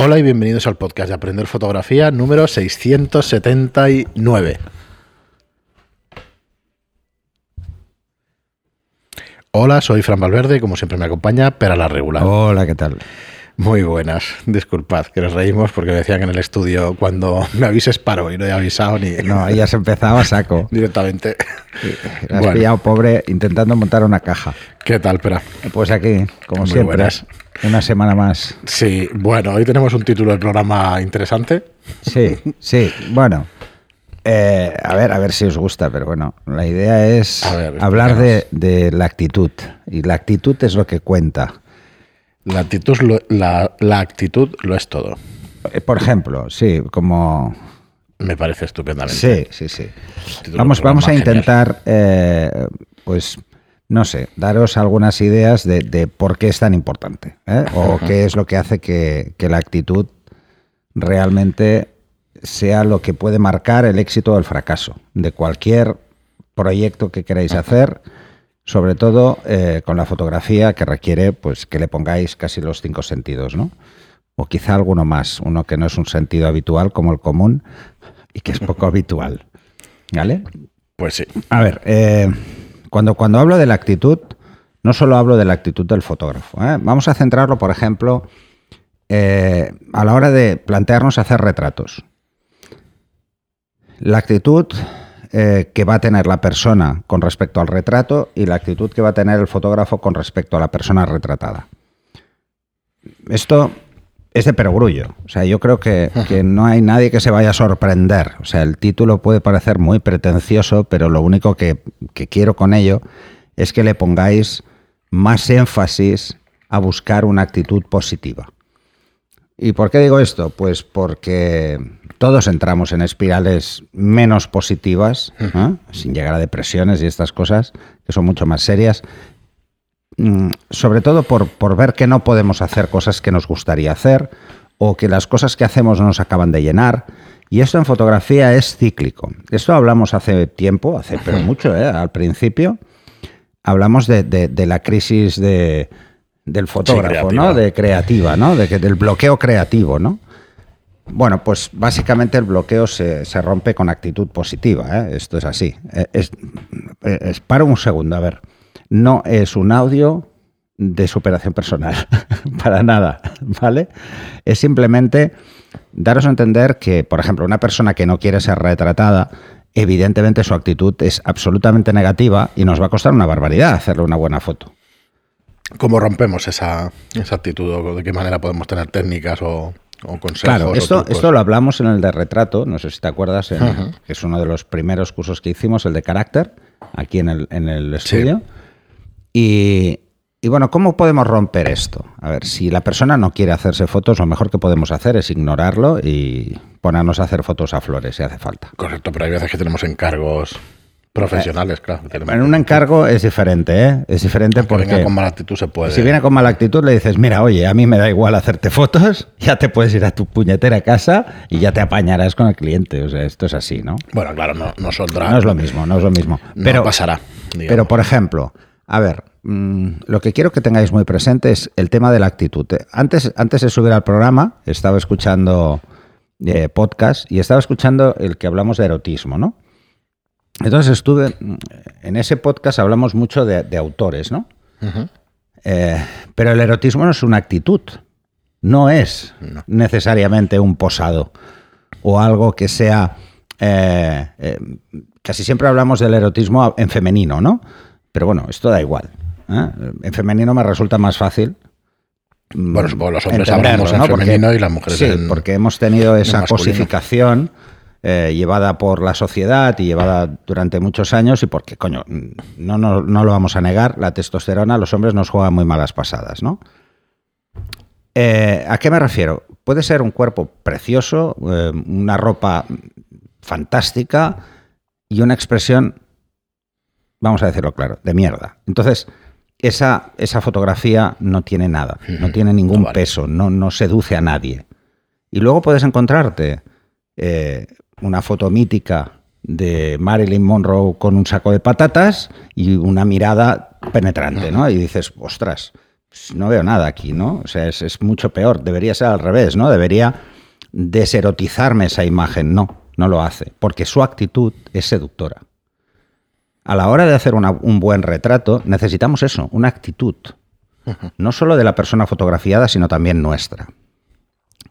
Hola y bienvenidos al podcast de Aprender Fotografía número 679. Hola, soy Fran Valverde como siempre me acompaña Pera la Regular. Hola, ¿qué tal? Muy buenas. Disculpad que nos reímos porque me decían en el estudio cuando me avises paro y no he avisado ni. No, ahí has empezado a saco. Directamente. Has pillado pobre intentando montar una caja. ¿Qué tal, Pera? Pues aquí, como Muy siempre, buenas. Una semana más. Sí, bueno, hoy tenemos un título del programa interesante. Sí, sí, bueno. eh, a ver, a ver si os gusta, pero bueno, la idea es ver, hablar de, de la actitud. Y la actitud es lo que cuenta. La actitud, lo- la, la actitud lo es todo. Eh, Por ejemplo, sí, como Me parece estupendamente. Sí, sí, sí. Vamos, vamos a intentar, eh, pues, no sé, daros algunas ideas de, de por qué es tan importante ¿eh? o qué es lo que hace que, que la actitud realmente sea lo que puede marcar el éxito o el fracaso de cualquier proyecto que queráis hacer, sobre todo eh, con la fotografía que requiere pues que le pongáis casi los cinco sentidos, ¿no? O quizá alguno más, uno que no es un sentido habitual como el común y que es poco habitual. ¿Vale? Pues sí. A ver, eh, cuando, cuando hablo de la actitud, no solo hablo de la actitud del fotógrafo. ¿eh? Vamos a centrarlo, por ejemplo, eh, a la hora de plantearnos hacer retratos. La actitud eh, que va a tener la persona con respecto al retrato y la actitud que va a tener el fotógrafo con respecto a la persona retratada. Esto es de perogrullo. O sea, yo creo que, que no hay nadie que se vaya a sorprender. O sea, el título puede parecer muy pretencioso, pero lo único que, que quiero con ello es que le pongáis más énfasis a buscar una actitud positiva. ¿Y por qué digo esto? Pues porque todos entramos en espirales menos positivas, ¿eh? sin llegar a depresiones y estas cosas, que son mucho más serias, sobre todo por, por ver que no podemos hacer cosas que nos gustaría hacer o que las cosas que hacemos no nos acaban de llenar. Y esto en fotografía es cíclico. Esto hablamos hace tiempo, hace pero mucho, ¿eh? al principio. Hablamos de, de- de la crisis de, del fotógrafo. ¿no? De creativa, ¿no? De que, del bloqueo creativo, ¿no? Bueno, pues básicamente el bloqueo se, se rompe con actitud positiva. ¿eh? Esto es así. Eh, Es, eh, es- para un segundo, a ver. No es un audio de superación personal, para nada, ¿vale? Es simplemente daros a entender que, por ejemplo, una persona que no quiere ser retratada, evidentemente su actitud es absolutamente negativa y nos va a costar una barbaridad hacerle una buena foto. ¿Cómo rompemos esa, esa actitud? ¿O de qué manera podemos tener técnicas o, o consejos? Claro, esto, esto lo hablamos en el de retrato, no sé si te acuerdas, en- que es uno de los primeros cursos que hicimos, el de carácter, aquí en el, en el estudio. Y, y bueno, ¿cómo podemos romper esto? A ver, si la persona no quiere hacerse fotos, lo mejor que podemos hacer es ignorarlo y ponernos a hacer fotos a flores si hace falta. Correcto, pero hay veces que tenemos encargos profesionales, claro. En un encargo es diferente, ¿eh? Es diferente que venga porque... con mala actitud se puede. Si viene con mala actitud, le dices, mira, oye, a mí me da igual hacerte fotos, ya te puedes ir a tu puñetera casa y ya te apañarás con el cliente. O sea, esto es así, ¿no? Bueno, claro, no, no saldrá. No es lo mismo, no es lo mismo. No Pero, pasará. digamos. pero por ejemplo, a ver, mm, lo que quiero que tengáis muy presente es el tema de la actitud. Eh, Antes, antes de subir al programa, estaba escuchando eh, podcast y estaba escuchando el que hablamos de erotismo, ¿no? Entonces estuve, mm, en ese podcast hablamos mucho de, de autores, ¿no? Eh, pero el erotismo no es una actitud, no es necesariamente un posado o algo que sea... eh, eh, casi siempre hablamos del erotismo en femenino, ¿no? Pero bueno, esto da igual. ¿Eh? En femenino me resulta más fácil. mm, Bueno, supongo los hombres hablamos en Porque- femenino y las mujeres sí, en- porque hemos tenido esa cosificación eh, llevada por la sociedad y llevada durante muchos años y porque, coño, no, no, no lo vamos a negar, la testosterona a los hombres nos juega muy malas pasadas, ¿no? Eh, ¿A qué me refiero? Puede ser un cuerpo precioso, eh, una ropa fantástica y una expresión, vamos a decirlo claro, de mierda. Entonces, esa, esa fotografía no tiene nada, no tiene ningún No vale. peso, no, no seduce a nadie. Y luego puedes encontrarte eh, una foto mítica de Marilyn Monroe con un saco de patatas y una mirada penetrante, ¿no? Y dices, ostras, Pues no veo nada aquí, ¿no? O sea, es, es mucho peor. Debería ser al revés, ¿no? Debería deserotizarme esa imagen. No, no lo hace, porque su actitud es seductora. A la hora de hacer una- un buen retrato, necesitamos eso, una actitud. No solo de la persona fotografiada, sino también nuestra.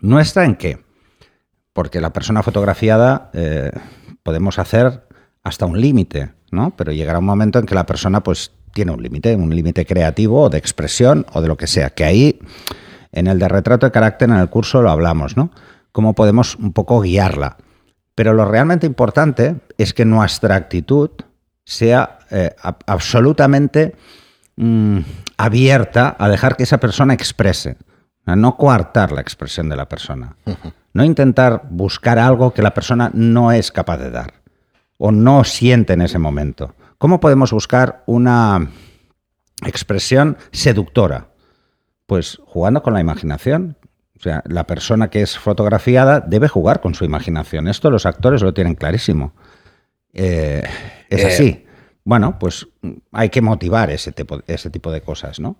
¿Nuestra en qué? Porque la persona fotografiada eh, podemos hacer hasta un límite, ¿no? Pero llegará un momento en que la persona pues tiene un límite, un límite creativo o de expresión o de lo que sea, que ahí en el de retrato de carácter en el curso lo hablamos, ¿no? Cómo podemos un poco guiarla. Pero lo realmente importante es que nuestra actitud sea eh, a- absolutamente mm, abierta a dejar que esa persona exprese, a no coartar la expresión de la persona, no intentar buscar algo que la persona no es capaz de dar o no siente en ese momento. ¿Cómo podemos buscar una expresión seductora? Pues jugando con la imaginación. O sea, la persona que es fotografiada debe jugar con su imaginación. Esto los actores lo tienen clarísimo. Eh, es Eh, así. Bueno, pues mm, hay que motivar ese tipo, ese tipo de cosas, ¿no?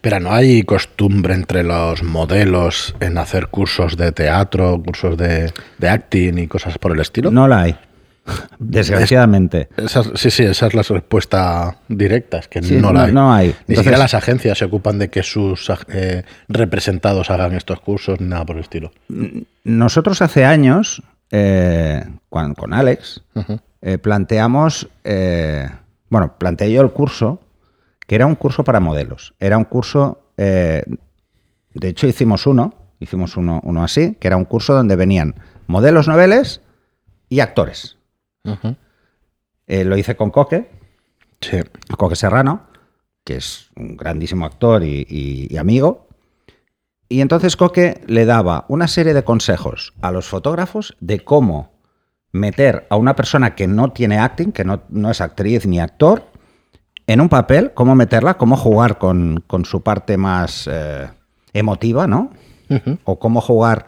Pero no hay costumbre entre los modelos en hacer cursos de teatro, cursos de, de acting y cosas por el estilo. No la hay. Desgraciadamente. Esa sí, sí, esa es la respuesta directa, es que Sí, no la no- hay. no hay. Ni Entonces- siquiera las agencias se ocupan de que sus eh, representados hagan estos cursos, ni nada por el estilo. Nosotros hace años, eh, con, Alex. Eh, planteamos, eh, bueno, planteé yo el curso, que era un curso para modelos. Era un curso, eh, de hecho hicimos uno, hicimos uno, uno así, que era un curso donde venían modelos noveles y actores. Lo hice con Coque, Sí. Coque Serrano, que es un grandísimo actor y, y- y amigo. Y entonces Coque le daba una serie de consejos a los fotógrafos de cómo meter a una persona que no tiene acting, que no, no es actriz ni actor, en un papel, cómo meterla, cómo jugar con, con su parte más eh, emotiva, ¿no? O cómo jugar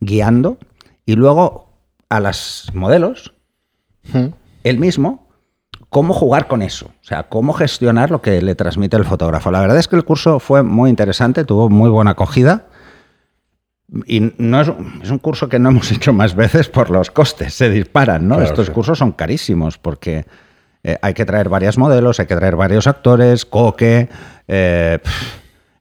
guiando. Y luego a las modelos, Ujú. él mismo, cómo jugar con eso. O sea, cómo gestionar lo que le transmite el fotógrafo. La verdad es que el curso fue muy interesante, tuvo muy buena acogida. Y no es, es un curso que no hemos hecho más veces por los costes, se disparan, ¿no? Claro, Estos sí. cursos son carísimos porque eh, hay que traer varias modelos, hay que traer varios actores, coque, eh,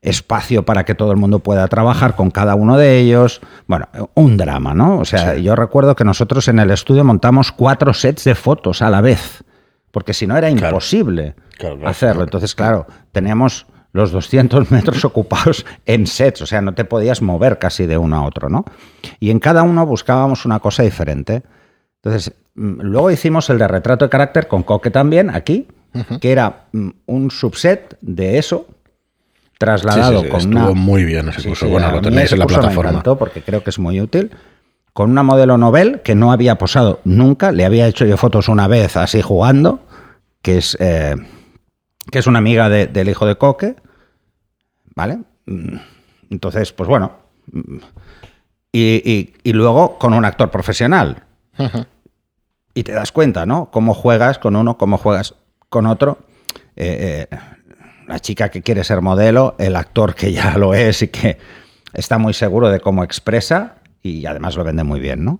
espacio para que todo el mundo pueda trabajar con cada uno de ellos. Bueno, un drama, ¿no? O sea, Sí. yo recuerdo que nosotros en el estudio montamos cuatro sets de fotos a la vez, porque si no era imposible Claro, claro. hacerlo. Entonces, claro, teníamos los 200 metros ocupados en sets, o sea, no te podías mover casi de uno a otro, ¿no? Y en cada uno buscábamos una cosa diferente. Entonces, mm, luego hicimos el de retrato de carácter con Coque también, aquí, que era mm, un subset de eso, trasladado Sí, sí, sí, con estuvo una... muy bien ese curso. bueno, lo tenéis en la plataforma. Me encantó porque creo que es muy útil. Con una modelo novel que no había posado nunca, le había hecho yo fotos una vez así jugando, que es, eh, que es una amiga de- del hijo de Coque, ¿vale? Mm, Entonces, pues bueno. mm, Y, y- y luego con un actor profesional. Y te das cuenta, ¿no? Cómo juegas con uno, cómo juegas con otro. Eh, eh, la chica que quiere ser modelo, el actor que ya lo es y que está muy seguro de cómo expresa y además lo vende muy bien, ¿no?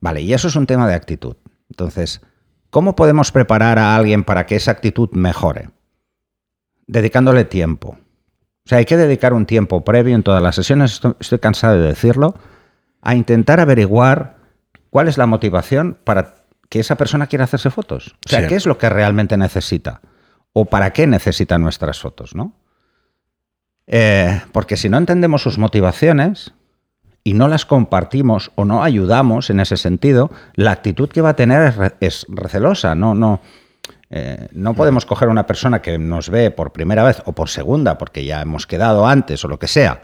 Vale, y eso es un tema de actitud. Entonces, ¿cómo podemos preparar a alguien para que esa actitud mejore? Dedicándole tiempo. O sea, hay que dedicar un tiempo previo en todas las sesiones, estoy, cansado de decirlo, a intentar averiguar cuál es la motivación para que esa persona quiera hacerse fotos. O sea, Sí. ¿qué es lo que realmente necesita? ¿O para qué necesita nuestras fotos, no? Eh, porque si no entendemos sus motivaciones y no las compartimos o no ayudamos en ese sentido, la actitud que va a tener es, re- es recelosa. No, no, eh, no podemos coger a una persona que nos ve por primera vez o por segunda, porque ya hemos quedado antes o lo que sea,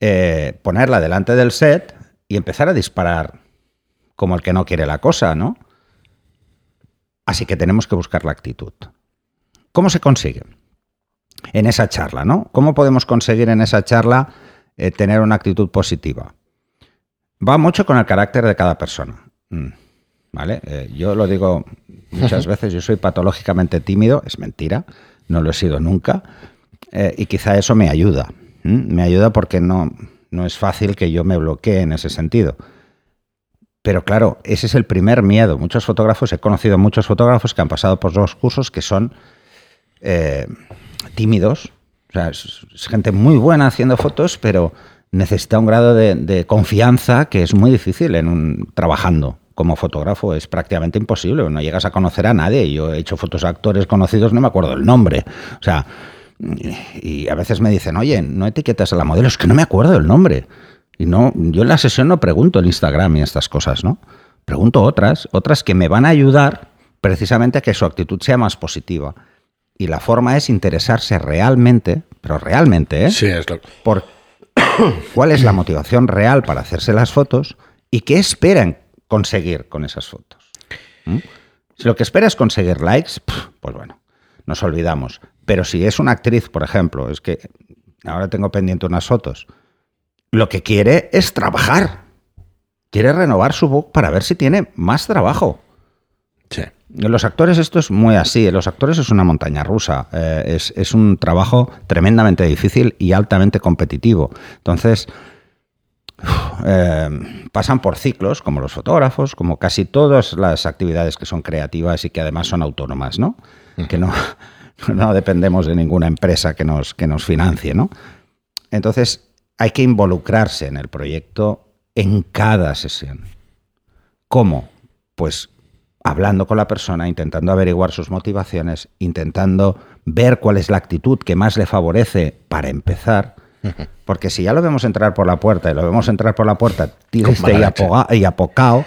eh, ponerla delante del set y empezar a disparar como el que no quiere la cosa, ¿no? Así que tenemos que buscar la actitud. ¿Cómo se consigue? En esa charla, ¿no? ¿Cómo podemos conseguir en esa charla eh, tener una actitud positiva? Va mucho con el carácter de cada persona. Mm, ¿Vale? Eh, yo lo digo muchas veces, yo soy patológicamente tímido, es mentira, no lo he sido nunca, Eh, y quizá eso me ayuda. Me ayuda porque no, no es fácil que yo me bloquee en ese sentido. Pero claro, ese es el primer miedo. Muchos fotógrafos, he conocido muchos fotógrafos que han pasado por dos cursos que son eh, tímidos. O sea, es, gente muy buena haciendo fotos, pero necesita un grado de, confianza que es muy difícil en un, trabajando como fotógrafo. Es prácticamente imposible. No llegas a conocer a nadie. Yo he hecho fotos a actores conocidos, no me acuerdo el nombre. O sea, y a veces me dicen, oye, no etiquetas a la modelo, es que no me acuerdo el nombre. Y no, yo en la sesión no pregunto en Instagram y estas cosas, ¿no? Pregunto otras, otras que me van a ayudar precisamente a que su actitud sea más positiva. Y la forma es interesarse realmente, pero realmente, ¿eh? Sí, es lo... Por cuál es la motivación real para hacerse las fotos y qué esperan conseguir con esas fotos. ¿Mm? Si lo que espera es conseguir likes, pues bueno, nos olvidamos. Pero si es una actriz, por ejemplo, es que ahora tengo pendiente unas fotos, lo que quiere es trabajar. Quiere renovar su book para ver si tiene más trabajo. Sí. En los actores esto es muy así. En los actores es una montaña rusa. Eh, es, un trabajo tremendamente difícil y altamente competitivo. Entonces, eh, pasan por ciclos, como los fotógrafos, como casi todas las actividades que son creativas y que además son autónomas, ¿no? Que no, no dependemos de ninguna empresa que nos, que nos financie, ¿no? Entonces, hay que involucrarse en el proyecto en cada sesión. ¿Cómo? Pues hablando con la persona, intentando averiguar sus motivaciones, intentando ver cuál es la actitud que más le favorece para empezar. Porque si ya lo vemos entrar por la puerta y lo vemos entrar por la puerta triste y, y, apocado,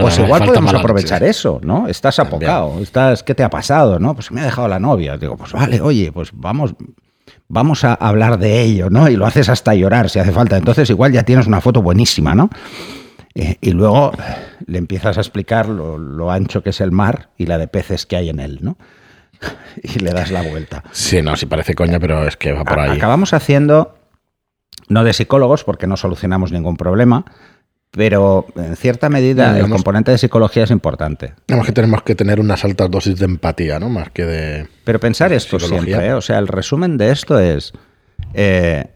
pues igual podemos aprovechar eso, ¿no? Estás apocado, estás, ¿qué te ha pasado? ¿no? Pues me ha dejado la novia. Digo, pues vale, oye, pues vamos, vamos a hablar de ello, ¿no? Y lo haces hasta llorar si hace falta. Entonces igual ya tienes una foto buenísima, ¿no? Eh, y luego le empiezas a explicar lo, lo, ancho que es el mar y la de peces que hay en él, ¿no? y le das la vuelta. Sí, no, sí parece coña, pero es que va por ahí. Acabamos haciendo no de psicólogos, porque no solucionamos ningún problema, pero en cierta medida el componente de psicología es importante. Digamos que tenemos que tener unas altas dosis de empatía, ¿no? Más que de. Pero pensar esto siempre, ¿eh? o sea, el resumen de esto es: eh,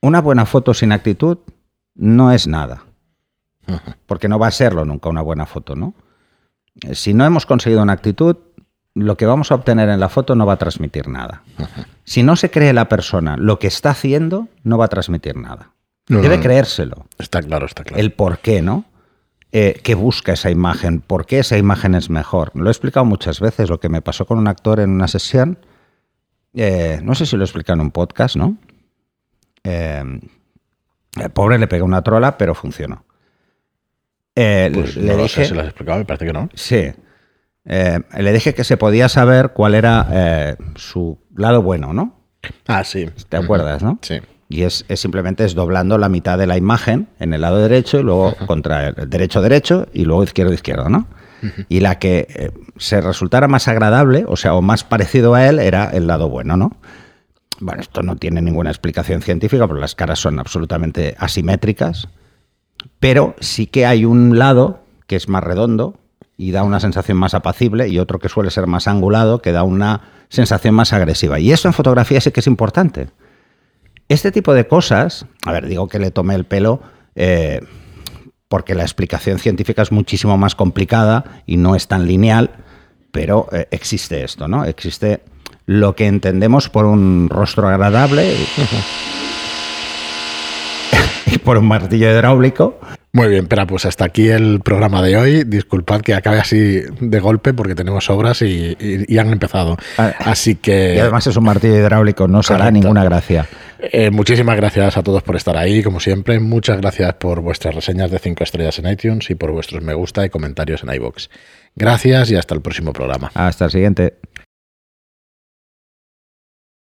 una buena foto sin actitud no es nada. Porque no va a serlo nunca una buena foto, ¿no? Eh, si no hemos conseguido una actitud, lo que vamos a obtener en la foto no va a transmitir nada. Si no se cree la persona lo que está haciendo, no va a transmitir nada. Debe creérselo. Está claro, está claro. El por qué, ¿no? Eh, ¿Qué busca esa imagen? ¿Por qué esa imagen es mejor? Lo he explicado muchas veces, lo que me pasó con un actor en una sesión. Eh, no sé si lo he explicado en un podcast, ¿no? Eh, el pobre le pegó una trola, pero funcionó. Pues le dije, lo has explicado, me parece que no. Sí. Eh, le dije que se podía saber cuál era eh, su lado bueno, ¿no? Ah, sí. ¿Te acuerdas, no? Sí. Y es, simplemente es doblando la mitad de la imagen en el lado derecho y luego contra el derecho derecho y luego izquierdo izquierdo, ¿no? Y la que eh, se resultara más agradable, o sea, o más parecido a él, era el lado bueno, ¿no? Bueno, esto no tiene ninguna explicación científica, porque las caras son absolutamente asimétricas, pero sí que hay un lado que es más redondo, y da una sensación más apacible y otro que suele ser más angulado que da una sensación más agresiva. Y eso en fotografía sí que es importante. Este tipo de cosas, a ver, digo que le tomé el pelo eh, porque la explicación científica es muchísimo más complicada y no es tan lineal, pero eh, existe esto, ¿no? Existe lo que entendemos por un rostro agradable y por un martillo hidráulico muy bien, pero pues hasta aquí el programa de hoy. Disculpad que acabe así de golpe porque tenemos obras y, han empezado. Ah, así que. Y además es un martillo hidráulico, no se hará ninguna gracia. Eh, muchísimas gracias a todos por estar ahí, como siempre. Muchas gracias por vuestras reseñas de 5 estrellas en iTunes y por vuestros me gusta y comentarios en iBox. Gracias y hasta el próximo programa. Hasta el siguiente.